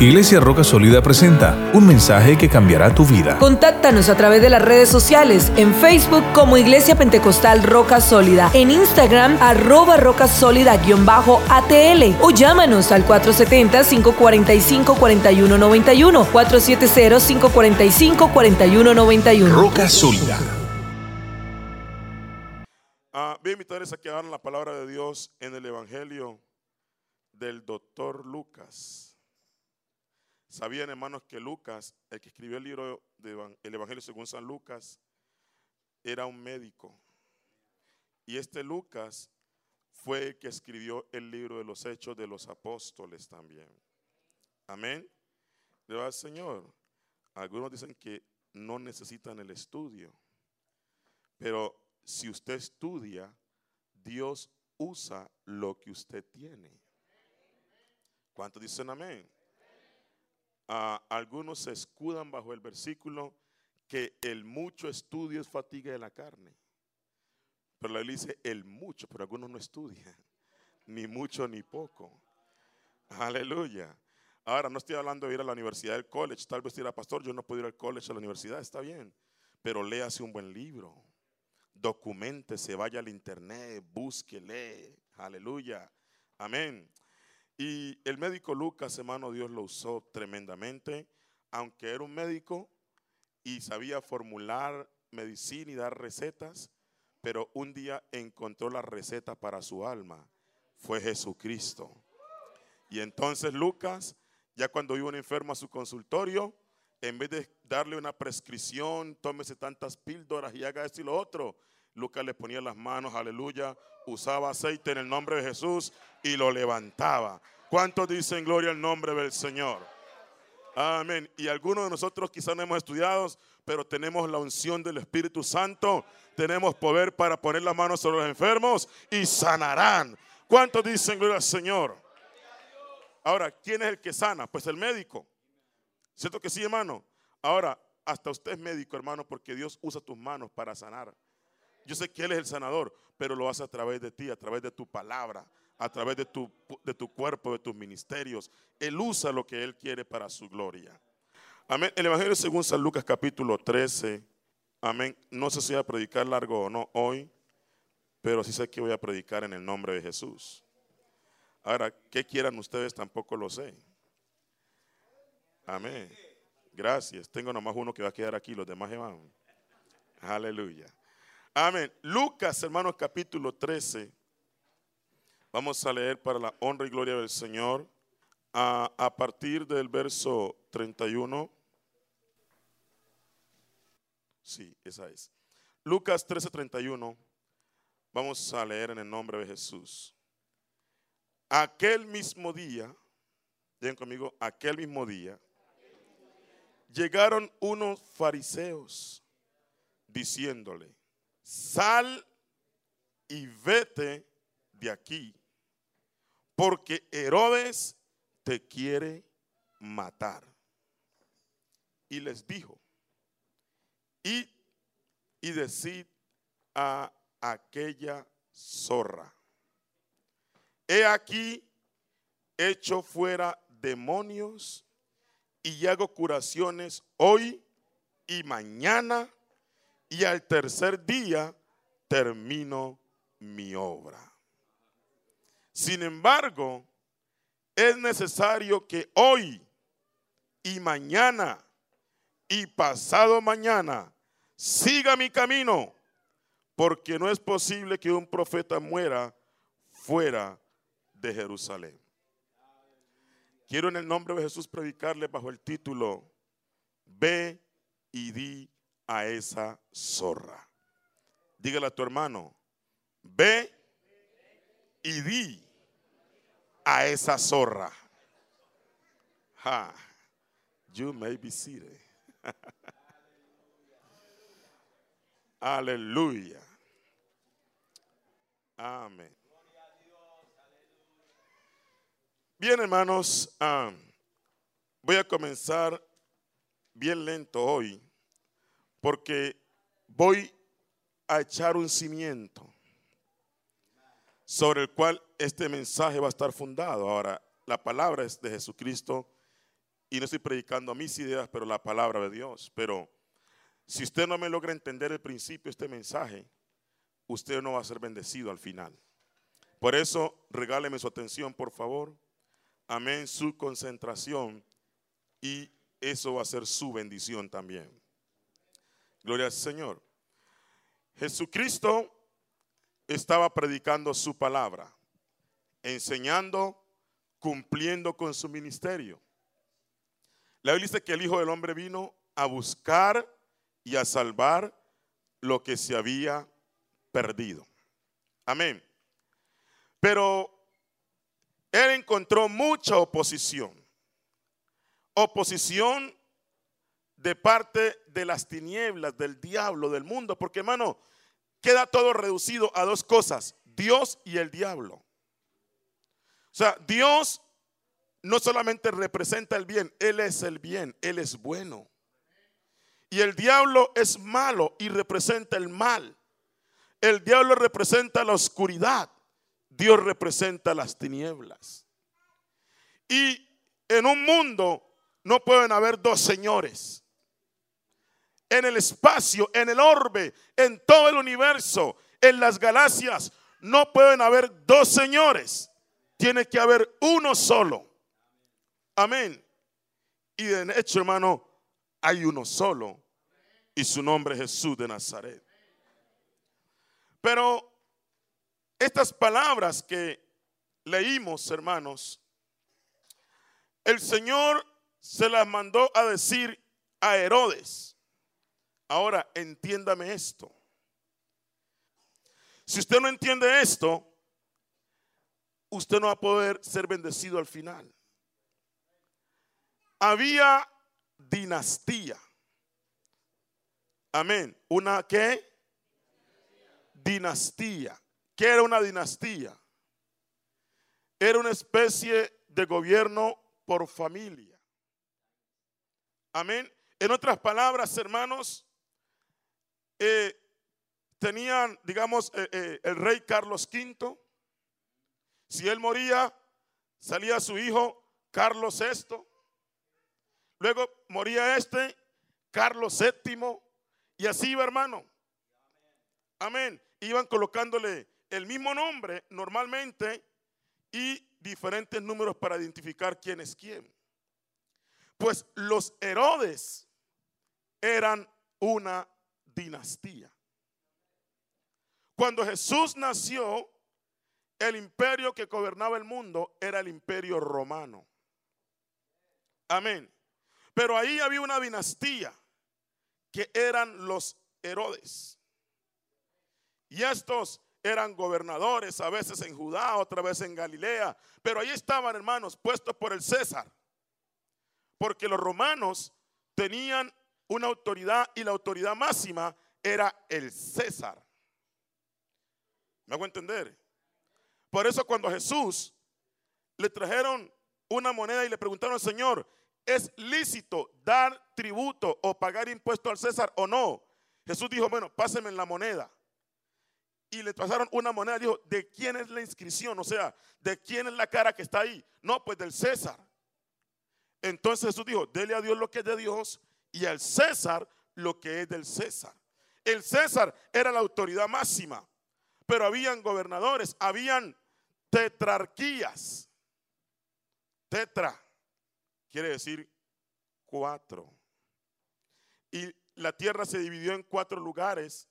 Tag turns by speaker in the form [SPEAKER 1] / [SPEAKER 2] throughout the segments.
[SPEAKER 1] Iglesia Roca Sólida presenta un mensaje que cambiará tu vida.
[SPEAKER 2] Contáctanos a través de las redes sociales, en Facebook como Iglesia Pentecostal Roca Sólida, en Instagram arroba roca sólida-atl o llámanos al 470-545-4191, 470-545-4191.
[SPEAKER 1] Roca Sólida.
[SPEAKER 3] Ah, voy a invitarles a que hagan la palabra de Dios en el Evangelio del doctor Lucas. Sabían, hermanos, que Lucas, el que escribió el libro del Evangelio según San Lucas, era un médico. Y este Lucas fue el que escribió el libro de los hechos de los apóstoles también. Amén. Le al Señor. Algunos dicen que no necesitan el estudio. Pero si usted estudia, Dios usa lo que usted tiene. ¿Cuántos dicen amén? Algunos se escudan bajo el versículo que el mucho estudio es fatiga de la carne. Pero la Biblia dice el mucho, pero algunos no estudian, ni mucho ni poco. Aleluya. Ahora no estoy hablando de ir a la universidad del college, tal vez dirá, pastor, yo no puedo ir al college a la universidad, está bien, pero léase un buen libro, documente, vaya al internet, busque, lee, aleluya, amén. Y el médico Lucas, hermano, Dios lo usó tremendamente, aunque era un médico y sabía formular medicina y dar recetas, pero un día encontró la receta para su alma, fue Jesucristo. Y entonces Lucas, ya cuando iba un enfermo a su consultorio, en vez de darle una prescripción, tómese tantas píldoras y haga esto y lo otro, Lucas le ponía las manos, aleluya, usaba aceite en el nombre de Jesús y lo levantaba. ¿Cuántos dicen gloria al nombre del Señor? Amén. Y algunos de nosotros quizás no hemos estudiado, pero tenemos la unción del Espíritu Santo. Tenemos poder para poner las manos sobre los enfermos y sanarán. ¿Cuántos dicen gloria al Señor? Ahora, ¿quién es el que sana? Pues el médico. ¿Cierto que sí, hermano? Ahora, hasta usted es médico, hermano, porque Dios usa tus manos para sanar. Yo sé que Él es el sanador, pero lo hace a través de ti, a través de tu palabra, a través de tu, de tu cuerpo, de tus ministerios. Él usa lo que Él quiere para su gloria. Amén. El Evangelio según San Lucas capítulo 13. Amén. No sé si voy a predicar largo o no hoy, pero sí sé que voy a predicar en el nombre de Jesús. Ahora, ¿qué quieran ustedes? Tampoco lo sé. Amén. Gracias. Tengo nomás uno que va a quedar aquí, los demás se van. Aleluya. Amén. Lucas, hermanos, capítulo 13. Vamos a leer para la honra y gloria del Señor a, partir del verso 31. Sí, esa es. Lucas 13:31. Vamos a leer en el nombre de Jesús. Aquel mismo día, digan conmigo, aquel mismo día, llegaron unos fariseos diciéndole, sal y vete de aquí, porque Herodes te quiere matar. Y les dijo, id y decid a aquella zorra, he aquí hecho fuera demonios y hago curaciones hoy y mañana y al tercer día termino mi obra. Sin embargo, es necesario que hoy y mañana y pasado mañana siga mi camino, porque no es posible que un profeta muera fuera de Jerusalén. Quiero en el nombre de Jesús predicarle bajo el título, Ve y di a esa zorra. Dígale a tu hermano, ve y di a esa zorra. Ha, you may be seated. Aleluya. Amén. Bien, hermanos, voy a comenzar bien lento hoy porque voy a echar un cimiento sobre el cual este mensaje va a estar fundado. Ahora, la palabra es de Jesucristo y no estoy predicando a mis ideas, pero la palabra de Dios. Pero si usted no me logra entender el principio de este mensaje, usted no va a ser bendecido al final. Por eso, regáleme su atención, por favor. Amén, su concentración y eso va a ser su bendición también. Gloria al Señor. Jesucristo estaba predicando su palabra, enseñando, cumpliendo con su ministerio. La Biblia dice que el Hijo del Hombre vino a buscar y a salvar lo que se había perdido. Amén. Pero él encontró mucha oposición. Oposición de parte de las tinieblas, del diablo, del mundo. Porque hermano, queda todo reducido a dos cosas, Dios y el diablo. O sea, Dios no solamente representa el bien, Él es el bien, Él es bueno. Y el diablo es malo y representa el mal. El diablo representa la oscuridad, Dios representa las tinieblas. Y en un mundo no pueden haber dos señores. En el espacio, en el orbe, en todo el universo, en las galaxias, no pueden haber dos señores. Tiene que haber uno solo. Amén. Y de hecho, hermano, hay uno solo. Y su nombre es Jesús de Nazaret. Pero estas palabras que leímos, hermanos, el Señor se las mandó a decir a Herodes. Ahora, entiéndame esto. Si usted no entiende esto, usted no va a poder ser bendecido al final había dinastía. Amén. ¿Una qué? Dinastía. ¿Qué era una dinastía? Era una especie de gobierno por familia. Amén. En otras palabras, hermanos, eh, tenían, digamos, eh, eh, el rey Carlos V. Si él moría, salía su hijo Carlos VI. Luego moría este, Carlos VII, y así iba, hermano. Amén. Iban colocándole el mismo nombre normalmente y diferentes números para identificar quién es quién. Pues los Herodes eran una dinastía. Cuando Jesús nació, el imperio que gobernaba el mundo era el imperio romano. Amén. Pero ahí había una dinastía que eran los Herodes. Y estos eran gobernadores, a veces en Judá, otra vez en Galilea. Pero ahí estaban, hermanos, puestos por el César. Porque los romanos tenían una autoridad y la autoridad máxima era el César. ¿Me hago entender? Por eso cuando Jesús le trajeron una moneda y le preguntaron al Señor, ¿Es lícito dar tributo o pagar impuesto al César o no? Jesús dijo, bueno, pásenme la moneda. Y le pasaron una moneda. Dijo, ¿de quién es la inscripción? O sea, ¿de quién es la cara que está ahí? No, pues del César. Entonces Jesús dijo, dele a Dios lo que es de Dios y al César lo que es del César. El César era la autoridad máxima, pero habían gobernadores, habían tetrarquías. Tetra quiere decir cuatro. Y la tierra se dividió en cuatro lugares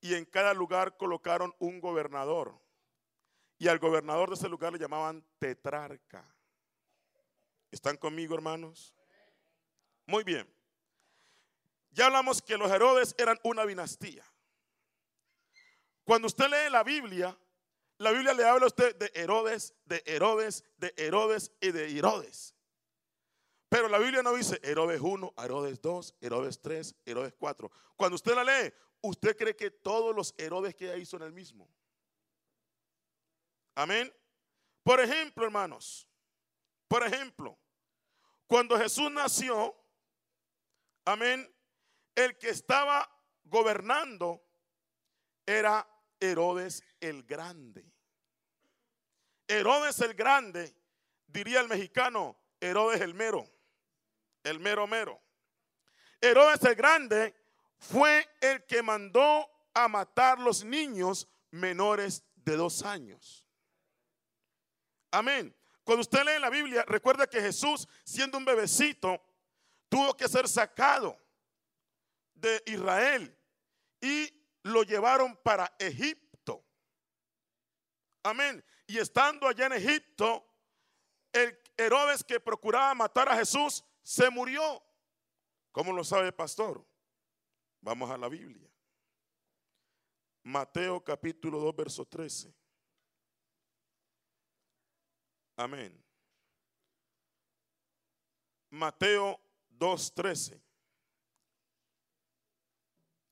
[SPEAKER 3] y en cada lugar colocaron un gobernador. Y al gobernador de ese lugar le llamaban tetrarca. ¿Están conmigo, hermanos? Muy bien. Ya hablamos que los Herodes eran una dinastía. Cuando usted lee la Biblia, la Biblia le habla a usted de Herodes, de Herodes, de Herodes y de Herodes. Pero la Biblia no dice Herodes 1, Herodes 2, Herodes 3, Herodes 4. Cuando usted la lee, usted cree que todos los Herodes que hay son el mismo. Amén. Por ejemplo, hermanos, por ejemplo, cuando Jesús nació, amén, el que estaba gobernando era Herodes el Grande. Herodes el Grande, diría el mexicano, Herodes el Mero. el mero mero. Herodes el Grande fue el que mandó a matar los niños menores de dos años. Amén. Cuando usted lee la Biblia, recuerda que Jesús, siendo un bebecito, tuvo que ser sacado de Israel y lo llevaron para Egipto. Amén. Y estando allá en Egipto, el Herodes que procuraba matar a Jesús se murió. ¿Cómo lo sabe el pastor? Vamos a la Biblia. Mateo capítulo 2, verso 13. Amén. Mateo 2.13.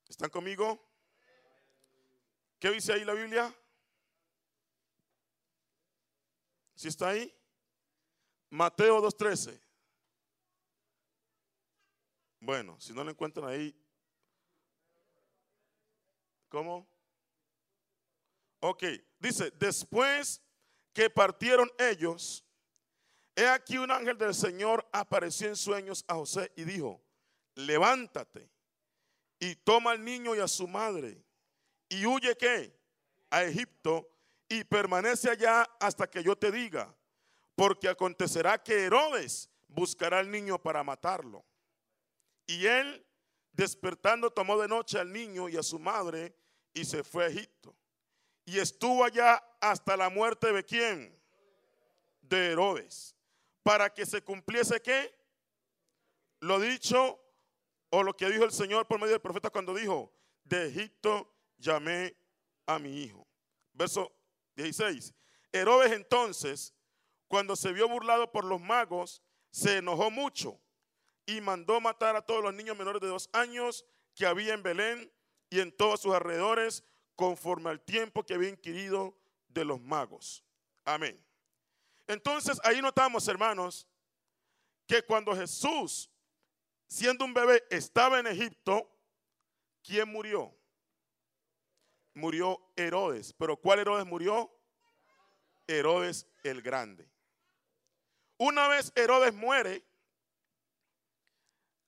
[SPEAKER 3] ¿Están conmigo? ¿Qué dice ahí la Biblia? ¿Sí está ahí? Mateo 2.13. Bueno, si no lo encuentran ahí, ¿cómo? Ok, dice, después que partieron ellos, he aquí un ángel del Señor apareció en sueños a José y dijo, levántate y toma al niño y a su madre y huye que a Egipto y permanece allá hasta que yo te diga, porque acontecerá que Herodes buscará al niño para matarlo. Y él, despertando, tomó de noche al niño y a su madre y se fue a Egipto. Y estuvo allá hasta la muerte de quién? De Herodes. Para que se cumpliese qué? Lo dicho o lo que dijo el Señor por medio del profeta cuando dijo, de Egipto llamé a mi hijo. Verso 16. Herodes entonces, cuando se vio burlado por los magos, se enojó mucho y mandó matar a todos los niños menores de dos años que había en Belén y en todos sus alrededores, conforme al tiempo que había inquirido de los magos. Amén. Entonces ahí notamos, hermanos, que cuando Jesús, siendo un bebé, estaba en Egipto, ¿quién murió? Murió Herodes. ¿Pero cuál Herodes murió? Herodes el Grande. Una vez Herodes muere,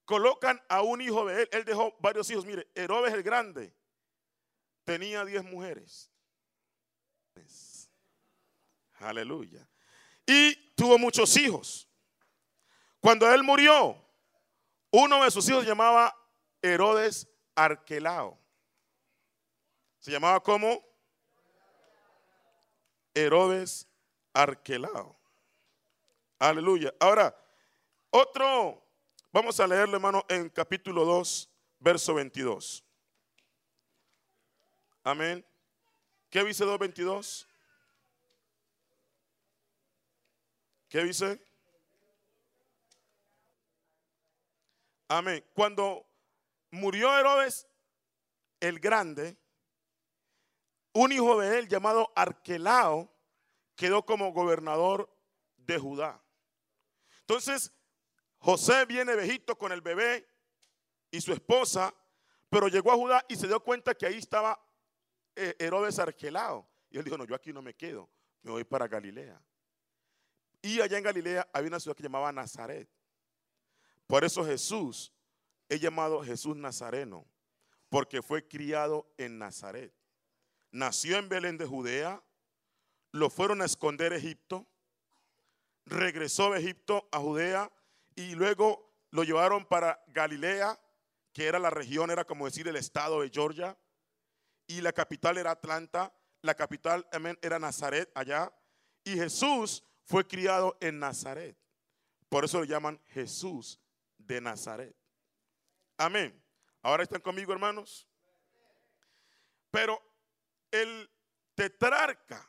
[SPEAKER 3] colocan a un hijo de él. Él dejó varios hijos. Mire, Herodes el Grande tenía diez mujeres. Aleluya. Y tuvo muchos hijos. Cuando él murió, uno de sus hijos se llamaba Herodes Arquelao. Se llamaba como Herodes Arquelao. Aleluya. Ahora, otro, vamos a leerlo, hermano, en capítulo 2, verso 22. Amén. ¿Qué dice 2.22? ¿Qué dice? Amén. Cuando murió Herodes el Grande, un hijo de él llamado Arquelao quedó como gobernador de Judá. Entonces, José viene de con el bebé y su esposa, pero llegó a Judá y se dio cuenta que ahí estaba eh, Herodes Arquelao. Y él dijo, no, yo aquí no me quedo, me voy para Galilea. Y allá en Galilea había una ciudad que llamaba Nazaret. Por eso Jesús es llamado Jesús Nazareno, porque fue criado en Nazaret. Nació en Belén de Judea, lo fueron a esconder a Egipto, regresó de Egipto a Judea y luego lo llevaron para Galilea, que era la región, era como decir el estado de Georgia y la capital era Atlanta, la capital era Nazaret allá, y Jesús fue criado en Nazaret. Por eso lo llaman Jesús de Nazaret. Amén. Ahora están conmigo, hermanos. Pero el tetrarca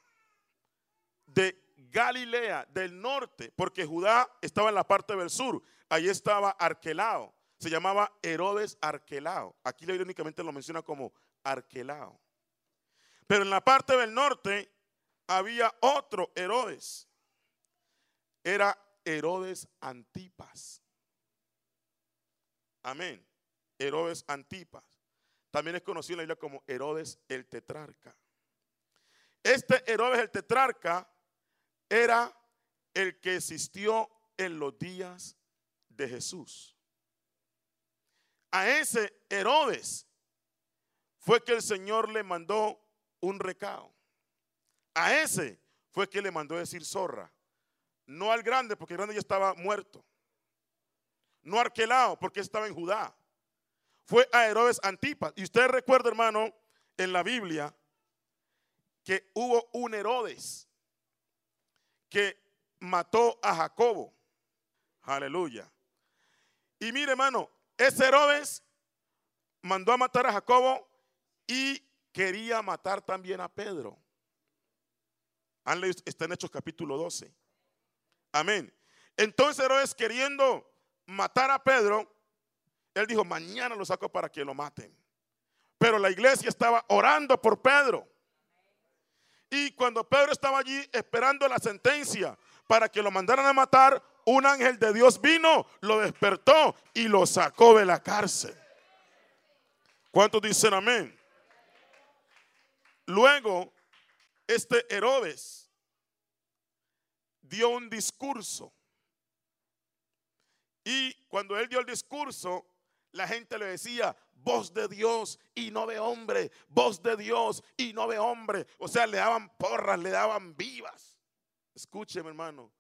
[SPEAKER 3] de Galilea, del norte, porque Judá estaba en la parte del sur, ahí estaba Arquelao, se llamaba Herodes Arquelao. Aquí irónicamente lo menciona como Arquelao. Pero en la parte del norte había otro Herodes. Era Herodes Antipas. Amén. Herodes Antipas. También es conocido en la Biblia como Herodes el tetrarca. Este Herodes el tetrarca era el que existió en los días de Jesús. A ese Herodes fue que el Señor le mandó un recado. A ese fue que le mandó decir zorra. No al grande, porque el grande ya estaba muerto. No Arquelao, porque estaba en Judá. Fue a Herodes Antipas. Y usted recuerda, hermano, en la Biblia, que hubo un Herodes que mató a Jacobo. Aleluya. Y mire, hermano, ese Herodes mandó a matar a Jacobo y quería matar también a Pedro. Está en Hechos capítulo 12. Amén. Entonces Herodes queriendo matar a Pedro, él dijo, mañana lo saco para que lo maten. Pero la iglesia estaba orando por Pedro. Y cuando Pedro estaba allí esperando la sentencia para que lo mandaran a matar, un ángel de Dios vino, lo despertó y lo sacó de la cárcel. ¿Cuántos dicen amén? Luego, este Herodes dio un discurso. Y cuando él dio el discurso, la gente le decía, voz de Dios y no de hombre, voz de Dios y no de hombre. O sea, le daban porras, le daban vivas. Escúcheme, hermano,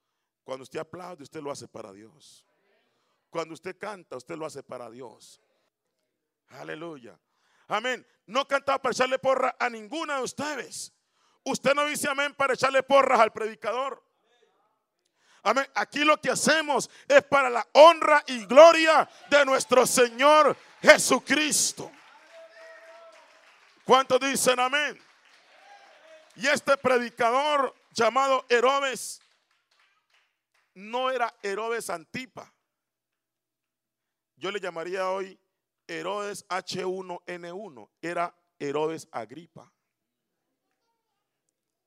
[SPEAKER 3] cuando usted aplaude, usted lo hace para Dios. Cuando usted canta, usted lo hace para Dios. Aleluya. Amén. No cantaba para echarle porra a ninguna de ustedes. Usted no dice amén para echarle porras al predicador. Amén. Aquí lo que hacemos es para la honra y gloria de nuestro Señor Jesucristo. ¿Cuántos dicen amén? Y este predicador llamado Herodes no era Herodes Antipa. Yo le llamaría hoy Herodes H1N1. Era Herodes Agripa.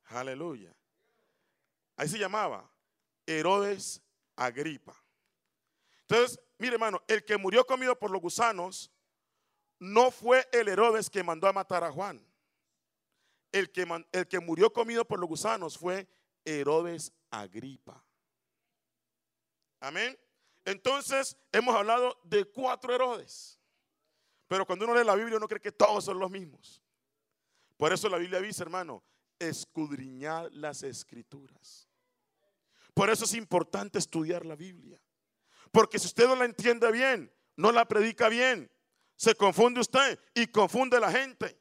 [SPEAKER 3] Aleluya. Ahí se llamaba Herodes Agripa. Entonces, mire hermano, el que murió comido por los gusanos no fue el Herodes que mandó a matar a Juan. El que, el que murió comido por los gusanos fue Herodes Agripa. Amén. Entonces, hemos hablado de cuatro Herodes. Pero cuando uno lee la Biblia, uno cree que todos son los mismos. Por eso la Biblia dice, hermano, escudriñar las escrituras. Por eso es importante estudiar la Biblia. Porque si usted no la entiende bien, no la predica bien, se confunde usted y confunde la gente.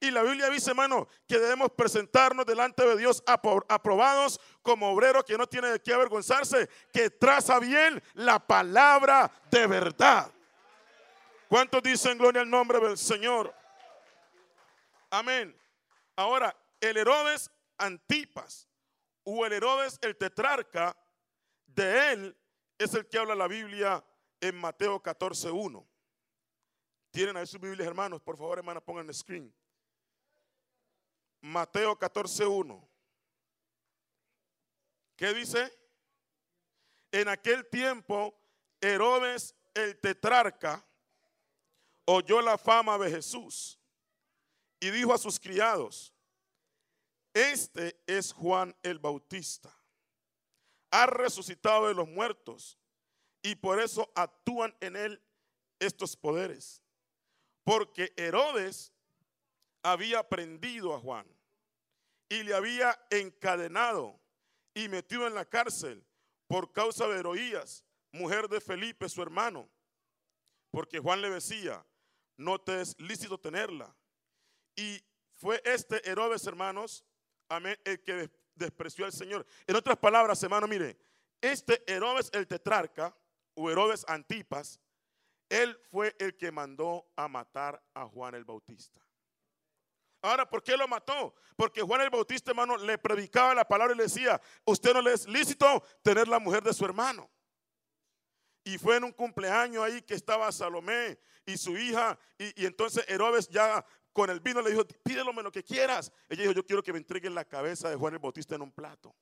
[SPEAKER 3] Y la Biblia dice, hermano, que debemos presentarnos delante de Dios aprobados como obreros que no tiene de qué avergonzarse, que traza bien la palabra de verdad. ¿Cuántos dicen gloria al nombre del Señor? Amén. Ahora, el Herodes Antipas o el Herodes el tetrarca, de él es el que habla la Biblia en Mateo 14.1. ¿Tienen ahí sus Biblias, hermanos? Por favor, hermanos, pongan el screen. Mateo 14.1. ¿Qué dice? En aquel tiempo, Herodes el tetrarca oyó la fama de Jesús y dijo a sus criados, este es Juan el Bautista. Ha resucitado de los muertos y por eso actúan en él estos poderes. Porque Herodes había prendido a Juan y le había encadenado y metido en la cárcel por causa de Heroías, mujer de Felipe, su hermano. Porque Juan le decía, no te es lícito tenerla. Y fue este Herodes, hermanos, amén, el que despreció al Señor. En otras palabras, hermano, mire, este Herodes el tetrarca, o Herodes Antipas, él fue el que mandó a matar a Juan el Bautista. Ahora, ¿por qué lo mató? Porque Juan el Bautista, hermano, le predicaba la palabra y le decía, usted no le es lícito tener la mujer de su hermano. Y fue en un cumpleaños ahí que estaba Salomé y su hija, y, entonces Herodes ya con el vino le dijo, pídelo lo que quieras. Ella dijo, yo quiero que me entreguen la cabeza de Juan el Bautista en un plato.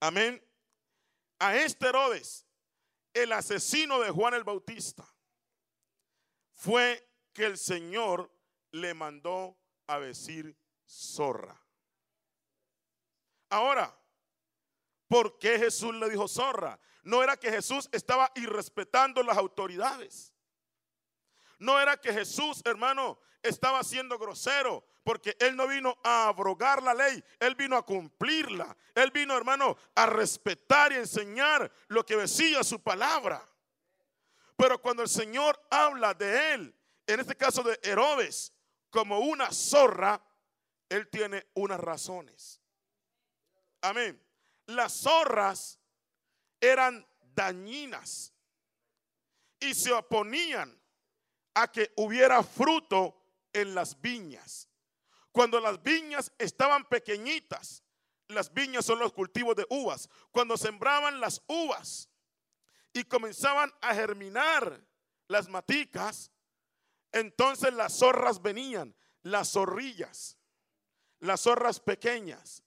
[SPEAKER 3] Amén. A este Herodes, el asesino de Juan el Bautista, fue que el Señor le mandó a decir zorra. Ahora, ¿Por qué Jesús le dijo zorra? No era que Jesús estaba irrespetando las autoridades. No era que Jesús, hermano, estaba siendo grosero, porque Él no vino a abrogar la ley, Él vino a cumplirla. Él vino, hermano, a respetar y enseñar lo que decía su palabra. Pero cuando el Señor habla de Él, en este caso de Herodes, como una zorra, Él tiene unas razones. Amén. Las zorras eran dañinas y se oponían a que hubiera fruto en las viñas. Cuando las viñas estaban pequeñitas, las viñas son los cultivos de uvas, cuando sembraban las uvas y comenzaban a germinar las maticas, entonces las zorras venían, las zorrillas, las zorras pequeñas,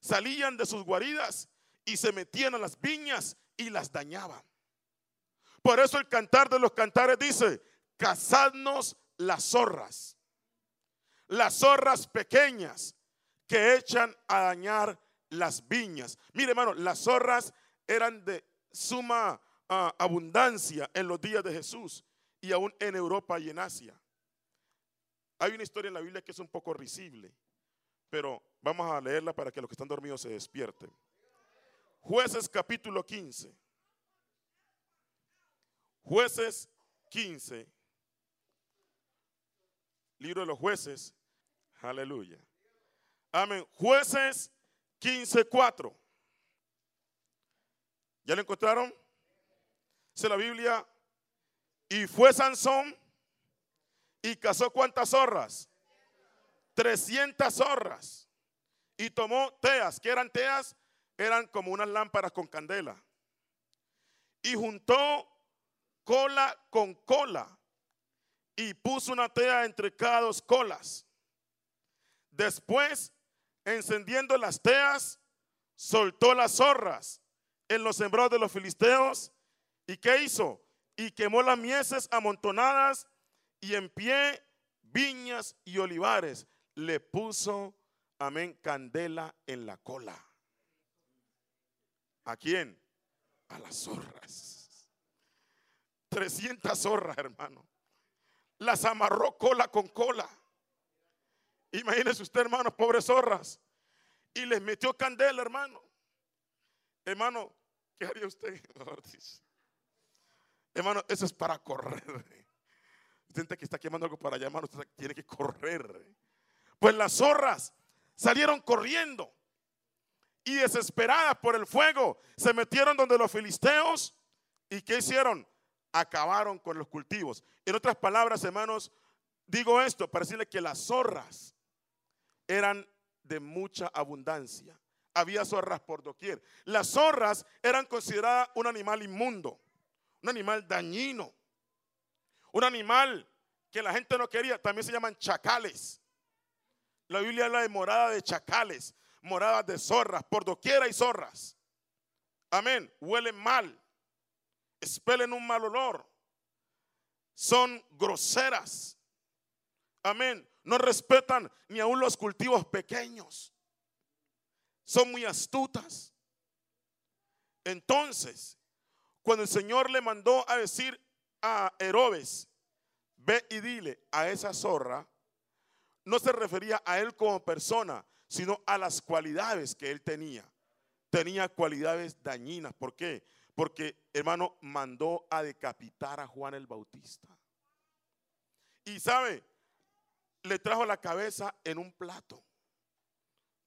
[SPEAKER 3] salían de sus guaridas y se metían a las viñas y las dañaban. Por eso el cantar de los cantares dice, cazadnos las zorras, las zorras pequeñas que echan a dañar las viñas. Mire hermano, las zorras eran de suma ah, abundancia en los días de Jesús y aún en Europa y en Asia. Hay una historia en la Biblia que es un poco risible, pero vamos a leerla para que los que están dormidos se despierten. Jueces capítulo 15. Jueces 15. Libro de los jueces. Aleluya. Amén. Jueces 15.4. ¿Ya lo encontraron? Dice la Biblia. Y fue Sansón y cazó cuántas zorras? 300 zorras. Y tomó teas. ¿Qué eran teas? Eran como unas lámparas con candela. Y juntó cola con cola y puso una tea entre cada dos colas. Después, encendiendo las teas, soltó las zorras en los sembrados de los filisteos. ¿Y qué hizo? Y quemó las mieses amontonadas y en pie viñas y olivares. Le puso, amén, candela en la cola. ¿A quién? A las zorras. 300 zorras, hermano las amarró cola con cola. Imagínese usted, hermano, pobres zorras. Y les metió candela, hermano. Hermano, ¿qué haría usted? Hermano, eso es para correr. Usted que está quemando algo para allá, hermano, usted tiene que correr. Pues las zorras salieron corriendo y desesperadas por el fuego, se metieron donde los filisteos. ¿Y qué hicieron? Acabaron con los cultivos. En otras palabras, hermanos, digo esto para decirle que las zorras eran de mucha abundancia. Había zorras por doquier. Las zorras eran consideradas un animal inmundo, un animal dañino, un animal que la gente no quería. También se llaman chacales. La Biblia habla de morada de chacales, moradas de zorras, por doquier hay zorras. Amén. Huelen mal expelen un mal olor. Son groseras. Amén. No respetan ni aún los cultivos pequeños. Son muy astutas. Entonces, cuando el Señor le mandó a decir a Herodes, ve y dile a esa zorra, no se refería a él como persona, sino a las cualidades que él tenía. Tenía cualidades dañinas. ¿Por qué? Porque, hermano, mandó a decapitar a Juan el Bautista. Y sabe, le trajo la cabeza en un plato.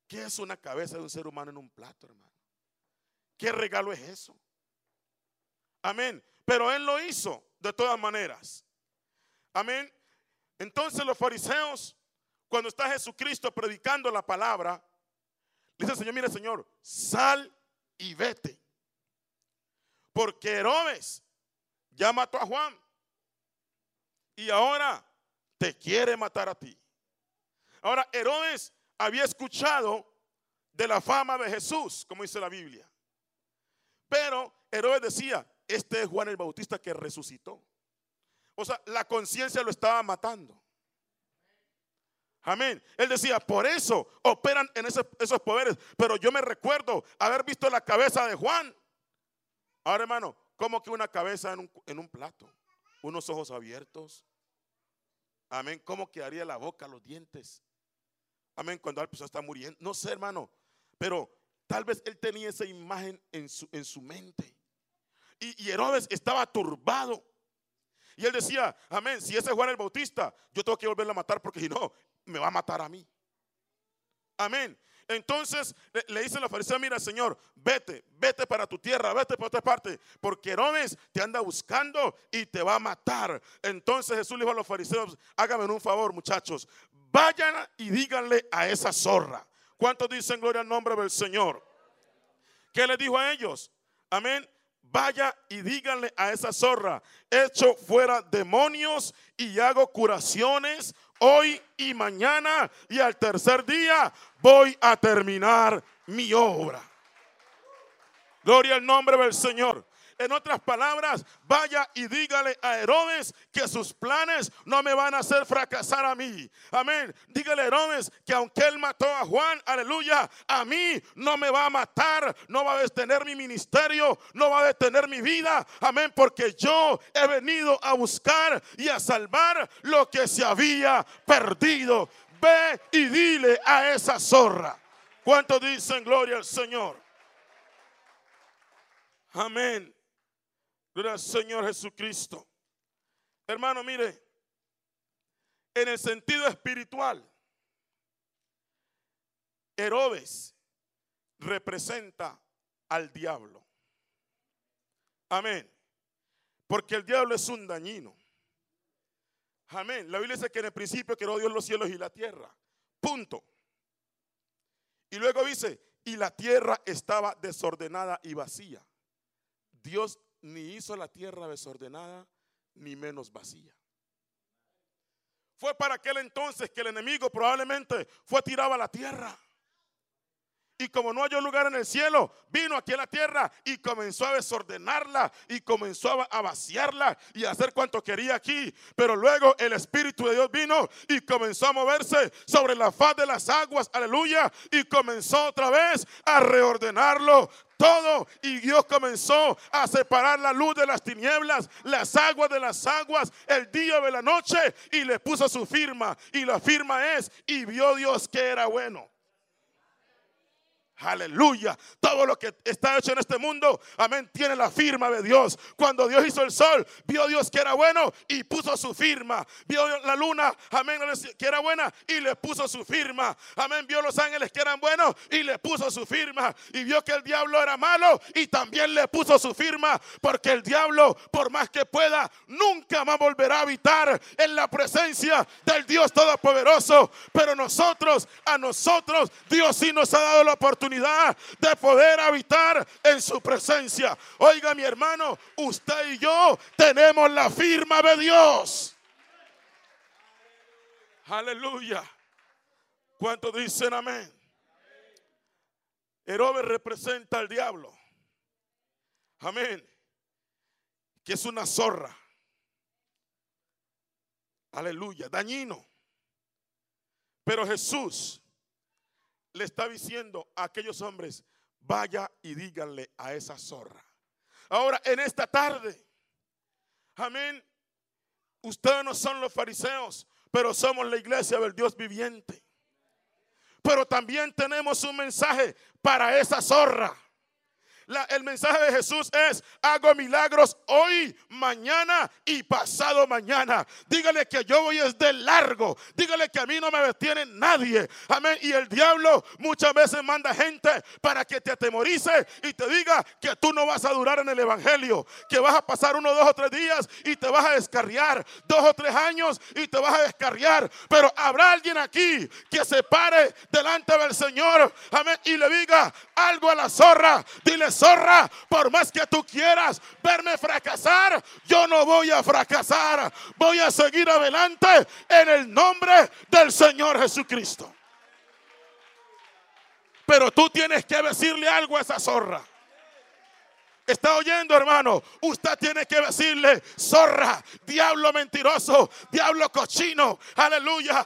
[SPEAKER 3] ¿Qué es una cabeza de un ser humano en un plato, hermano? ¿Qué regalo es eso? Amén. Pero él lo hizo de todas maneras. Amén. Entonces los fariseos, cuando está Jesucristo predicando la palabra, le dice, Señor, mire, Señor, sal y vete. Porque Herodes ya mató a Juan. Y ahora te quiere matar a ti. Ahora, Herodes había escuchado de la fama de Jesús, como dice la Biblia. Pero Herodes decía, este es Juan el Bautista que resucitó. O sea, la conciencia lo estaba matando. Amén. Él decía, por eso operan en esos poderes. Pero yo me recuerdo haber visto la cabeza de Juan. Ahora, hermano, como que una cabeza en un, plato, unos ojos abiertos. Amén. ¿Cómo quedaría la boca, los dientes? Amén. Cuando la persona está muriendo. No sé, hermano. Pero tal vez él tenía esa imagen en su, en su mente. Y, y Herodes estaba turbado. Y él decía, amén, si ese es Juan el Bautista, yo tengo que volverlo a matar porque si no, me va a matar a mí. Amén. Entonces le, dice la farisea, mira Señor, vete, vete para tu tierra, vete para otra parte, porque Herodes te anda buscando y te va a matar. Entonces Jesús le dijo a los fariseos, háganme un favor muchachos, vayan y díganle a esa zorra. ¿Cuántos dicen gloria al nombre del Señor? ¿Qué le dijo a ellos? Amén. Vaya y díganle a esa zorra, echo fuera demonios y hago curaciones hoy y mañana y al tercer día voy a terminar mi obra. Gloria al nombre del Señor. En otras palabras, vaya y dígale a Herodes que sus planes no me van a hacer fracasar a mí. Amén. Dígale a Herodes que aunque él mató a Juan, aleluya, a mí no me va a matar, no va a detener mi ministerio, no va a detener mi vida. Amén, porque yo he venido a buscar y a salvar lo que se había perdido. Ve y dile a esa zorra. ¿Cuántos dicen gloria al Señor? Amén. Gracias, Señor Jesucristo. Hermano, mire, en el sentido espiritual, Herodes representa al diablo. Amén. Porque el diablo es un dañino. Amén. La Biblia dice que en el principio creó Dios los cielos y la tierra. Punto. Y luego dice, y la tierra estaba desordenada y vacía. Dios ni hizo la tierra desordenada, ni menos vacía. Fue para aquel entonces que el enemigo probablemente fue tirado a la tierra. Y como no halló lugar en el cielo, vino aquí a la tierra y comenzó a desordenarla y comenzó a vaciarla y a hacer cuanto quería aquí. Pero luego el Espíritu de Dios vino y comenzó a moverse sobre la faz de las aguas, aleluya, y comenzó otra vez a reordenarlo todo. Y Dios comenzó a separar la luz de las tinieblas, las aguas de las aguas, el día de la noche, y le puso su firma. Y la firma es, y vio Dios que era bueno. Aleluya. Todo lo que está hecho en este mundo, amén, tiene la firma de Dios. Cuando Dios hizo el sol, vio Dios que era bueno y puso su firma. Vio la luna, amén, que era buena y le puso su firma. Amén, vio los ángeles que eran buenos y le puso su firma. Y vio que el diablo era malo y también le puso su firma. Porque el diablo, por más que pueda, nunca más volverá a habitar en la presencia del Dios Todopoderoso. Pero nosotros, a nosotros, Dios sí nos ha dado la oportunidad de poder habitar en su presencia. Oiga mi hermano, usted y yo tenemos la firma de Dios. Aleluya. ¿Cuántos dicen amén? Herodes representa al diablo. Amén. Que es una zorra. Aleluya. Dañino. Pero Jesús le está diciendo a aquellos hombres, vaya y díganle a esa zorra. Ahora, en esta tarde, amén, ustedes no son los fariseos, pero somos la iglesia del Dios viviente. Pero también tenemos un mensaje para esa zorra el mensaje de Jesús es, hago milagros hoy, mañana y pasado mañana. Dígale que yo voy es largo. Dígale que a mí no me detiene nadie. Amén. Y el diablo muchas veces manda gente para que te atemorice y te diga que tú no vas a durar en el evangelio. Que vas a pasar uno, dos o tres días y te vas a descarriar. Dos o tres años y te vas a descarriar. Pero habrá alguien aquí que se pare delante del Señor. Amén. Y le diga algo a la zorra. Dile, zorra, por más que tú quieras verme fracasar, yo no voy a fracasar. Voy a seguir adelante en el nombre del Señor Jesucristo. Pero tú tienes que decirle algo a esa zorra. ¿Está oyendo, hermano? Usted tiene que decirle, zorra, diablo mentiroso, diablo cochino. Aleluya.